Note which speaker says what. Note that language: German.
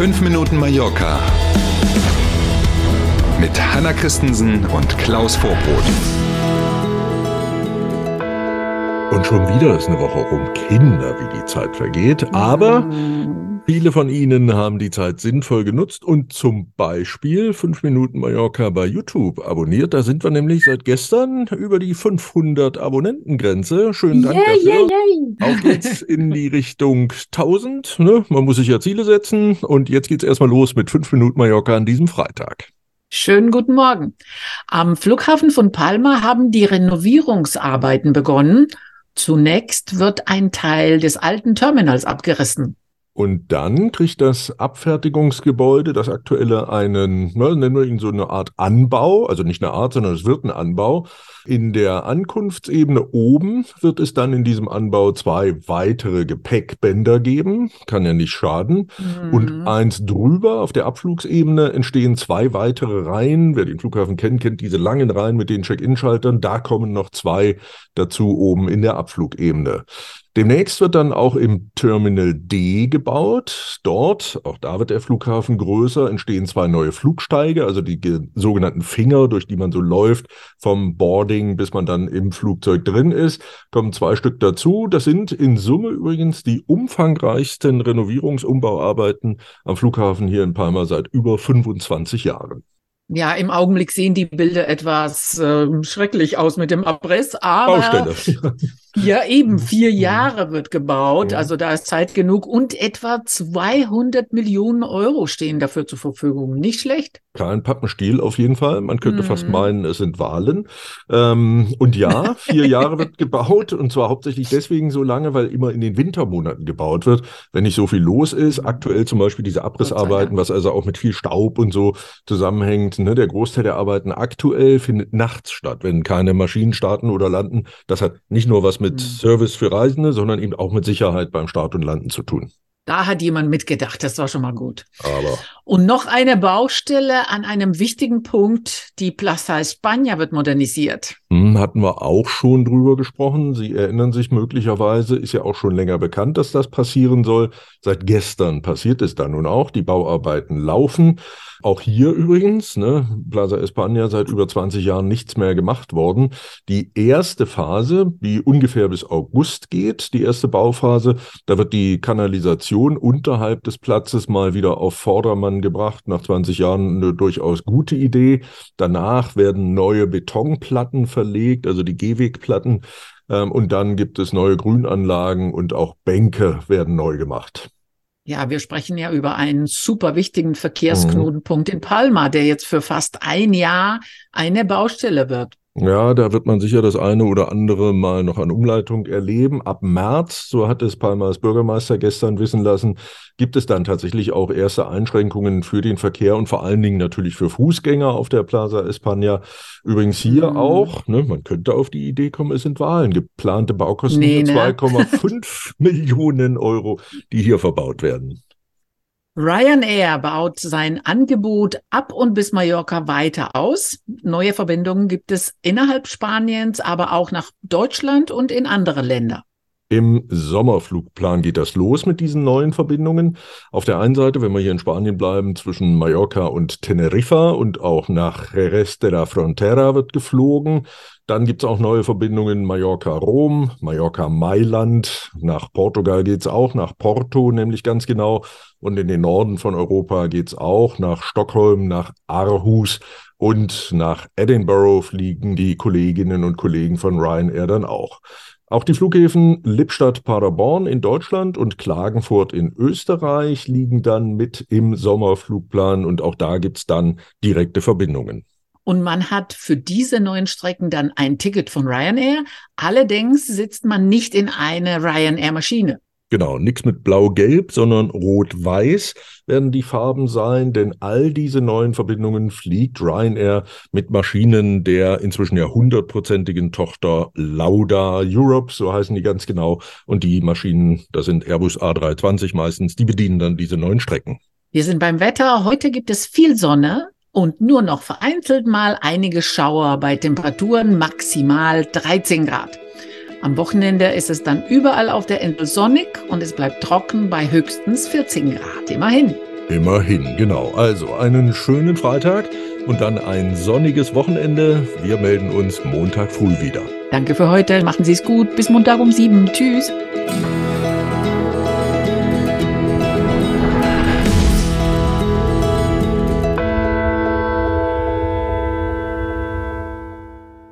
Speaker 1: 5 Minuten Mallorca mit Hanna Christensen und Klaus Vorbrot.
Speaker 2: Und schon wieder ist eine Woche rum. Kinder, wie die Zeit vergeht. Aber viele von Ihnen haben die Zeit sinnvoll genutzt und zum Beispiel 5 Minuten Mallorca bei YouTube abonniert. Da sind wir nämlich seit gestern über die 500 Abonnentengrenze. Schönen Dank
Speaker 3: Yay,
Speaker 2: dafür.
Speaker 3: yay, yay.
Speaker 2: Auf geht's in die Richtung 1000. Ne? Man muss sich ja Ziele setzen. Und jetzt geht's erstmal los mit 5 Minuten Mallorca an diesem Freitag.
Speaker 3: Schönen guten Morgen. Am Flughafen von Palma haben die Renovierungsarbeiten begonnen. Zunächst wird ein Teil des alten Terminals abgerissen.
Speaker 2: Und dann kriegt das Abfertigungsgebäude, das aktuelle, einen, ne, nennen wir ihn so eine Art Anbau, also nicht eine Art, sondern es wird ein Anbau. In der Ankunftsebene oben wird es dann in diesem Anbau zwei weitere Gepäckbänder geben, kann ja nicht schaden. Und eins drüber auf der Abflugsebene entstehen zwei weitere Reihen. Wer den Flughafen kennt, kennt diese langen Reihen mit den Check-in-Schaltern. Da kommen noch zwei dazu oben in der Abflugebene. Demnächst wird dann auch im Terminal D gebaut. Dort, auch da wird der Flughafen größer, entstehen zwei neue Flugsteige, also die ge- sogenannten Finger, durch die man so läuft, vom Boarding, bis man dann im Flugzeug drin ist, kommen zwei Stück dazu. Das sind in Summe übrigens die umfangreichsten Renovierungsumbauarbeiten am Flughafen hier in Palma seit über 25 Jahren.
Speaker 3: Ja, im Augenblick sehen die Bilder etwas ähm, schrecklich aus mit dem Abriss, aber
Speaker 2: Baustelle.
Speaker 3: ja eben vier Jahre wird gebaut,
Speaker 2: Ja.
Speaker 3: also da ist Zeit genug und etwa 200 Millionen Euro stehen dafür zur Verfügung. Nicht schlecht.
Speaker 2: Kein Pappenstiel auf jeden Fall. Man könnte fast
Speaker 3: Mhm.
Speaker 2: meinen, es sind Wahlen. Ähm, und ja, vier Jahre wird gebaut und zwar hauptsächlich deswegen so lange, weil immer in den Wintermonaten gebaut wird, wenn nicht so viel los ist. Aktuell zum Beispiel diese Abrissarbeiten, was also auch mit viel Staub und so zusammenhängt. Ne? Der Großteil der Arbeiten aktuell findet nachts statt, wenn keine Maschinen starten oder landen. Das hat nicht nur was mit
Speaker 3: Mhm.
Speaker 2: Service für Reisende, sondern eben auch mit Sicherheit beim Start und Landen zu tun.
Speaker 3: Da hat jemand mitgedacht, das war schon mal gut.
Speaker 2: Aber
Speaker 3: Und noch eine Baustelle an einem wichtigen Punkt. Die Plaza España wird modernisiert.
Speaker 2: Hm, Hatten wir auch schon drüber gesprochen. Sie erinnern sich möglicherweise, ist ja auch schon länger bekannt, dass das passieren soll. Seit gestern passiert es da nun auch. Die Bauarbeiten laufen. Auch hier übrigens, ne, Plaza España seit über 20 Jahren nichts mehr gemacht worden. Die erste Phase, die ungefähr bis August geht, die erste Bauphase, da wird die Kanalisation unterhalb des Platzes mal wieder auf Vordermann gebracht. Nach 20 Jahren eine durchaus gute Idee. Danach werden neue Betonplatten verlegt, also die Gehwegplatten. Ähm, und dann gibt es neue Grünanlagen und auch Bänke werden neu gemacht.
Speaker 3: Ja, wir sprechen ja über einen super wichtigen Verkehrsknotenpunkt in Palma, der jetzt für fast ein Jahr eine Baustelle wird.
Speaker 2: Ja, da wird man sicher das eine oder andere mal noch an Umleitung erleben. Ab März, so hat es Palmas Bürgermeister gestern wissen lassen, gibt es dann tatsächlich auch erste Einschränkungen für den Verkehr und vor allen Dingen natürlich für Fußgänger auf der Plaza España. Übrigens hier
Speaker 3: Mhm.
Speaker 2: auch, ne, man könnte auf die Idee kommen, es sind Wahlen. Geplante Baukosten
Speaker 3: Nee, ne?
Speaker 2: 2,5 Millionen Euro, die hier verbaut werden.
Speaker 3: Ryanair baut sein Angebot ab und bis Mallorca weiter aus. Neue Verbindungen gibt es innerhalb Spaniens, aber auch nach Deutschland und in andere Länder.
Speaker 2: Im Sommerflugplan geht das los mit diesen neuen Verbindungen. Auf der einen Seite, wenn wir hier in Spanien bleiben, zwischen Mallorca und Teneriffa und auch nach Jerez de la Frontera wird geflogen. Dann gibt es auch neue Verbindungen Mallorca-Rom, Mallorca-Mailand. Nach Portugal geht's auch, nach Porto nämlich ganz genau. Und in den Norden von Europa geht's auch, nach Stockholm, nach Aarhus und nach Edinburgh fliegen die Kolleginnen und Kollegen von Ryanair dann auch. Auch die Flughäfen Lippstadt-Paderborn in Deutschland und Klagenfurt in Österreich liegen dann mit im Sommerflugplan und auch da gibt's dann direkte Verbindungen.
Speaker 3: Und man hat für diese neuen Strecken dann ein Ticket von Ryanair. Allerdings sitzt man nicht in eine Ryanair-Maschine.
Speaker 2: Genau, nichts mit Blau-Gelb, sondern Rot-Weiß werden die Farben sein, denn all diese neuen Verbindungen fliegt Ryanair mit Maschinen der inzwischen ja hundertprozentigen Tochter Lauda Europe, so heißen die ganz genau. Und die Maschinen, das sind Airbus A320 meistens, die bedienen dann diese neuen Strecken.
Speaker 3: Wir sind beim Wetter. Heute gibt es viel Sonne und nur noch vereinzelt mal einige Schauer bei Temperaturen maximal 13 Grad. Am Wochenende ist es dann überall auf der Insel sonnig und es bleibt trocken bei höchstens 14 Grad. Immerhin.
Speaker 2: Immerhin, genau. Also einen schönen Freitag und dann ein sonniges Wochenende. Wir melden uns Montag früh wieder.
Speaker 3: Danke für heute. Machen Sie es gut. Bis Montag um sieben. Tschüss.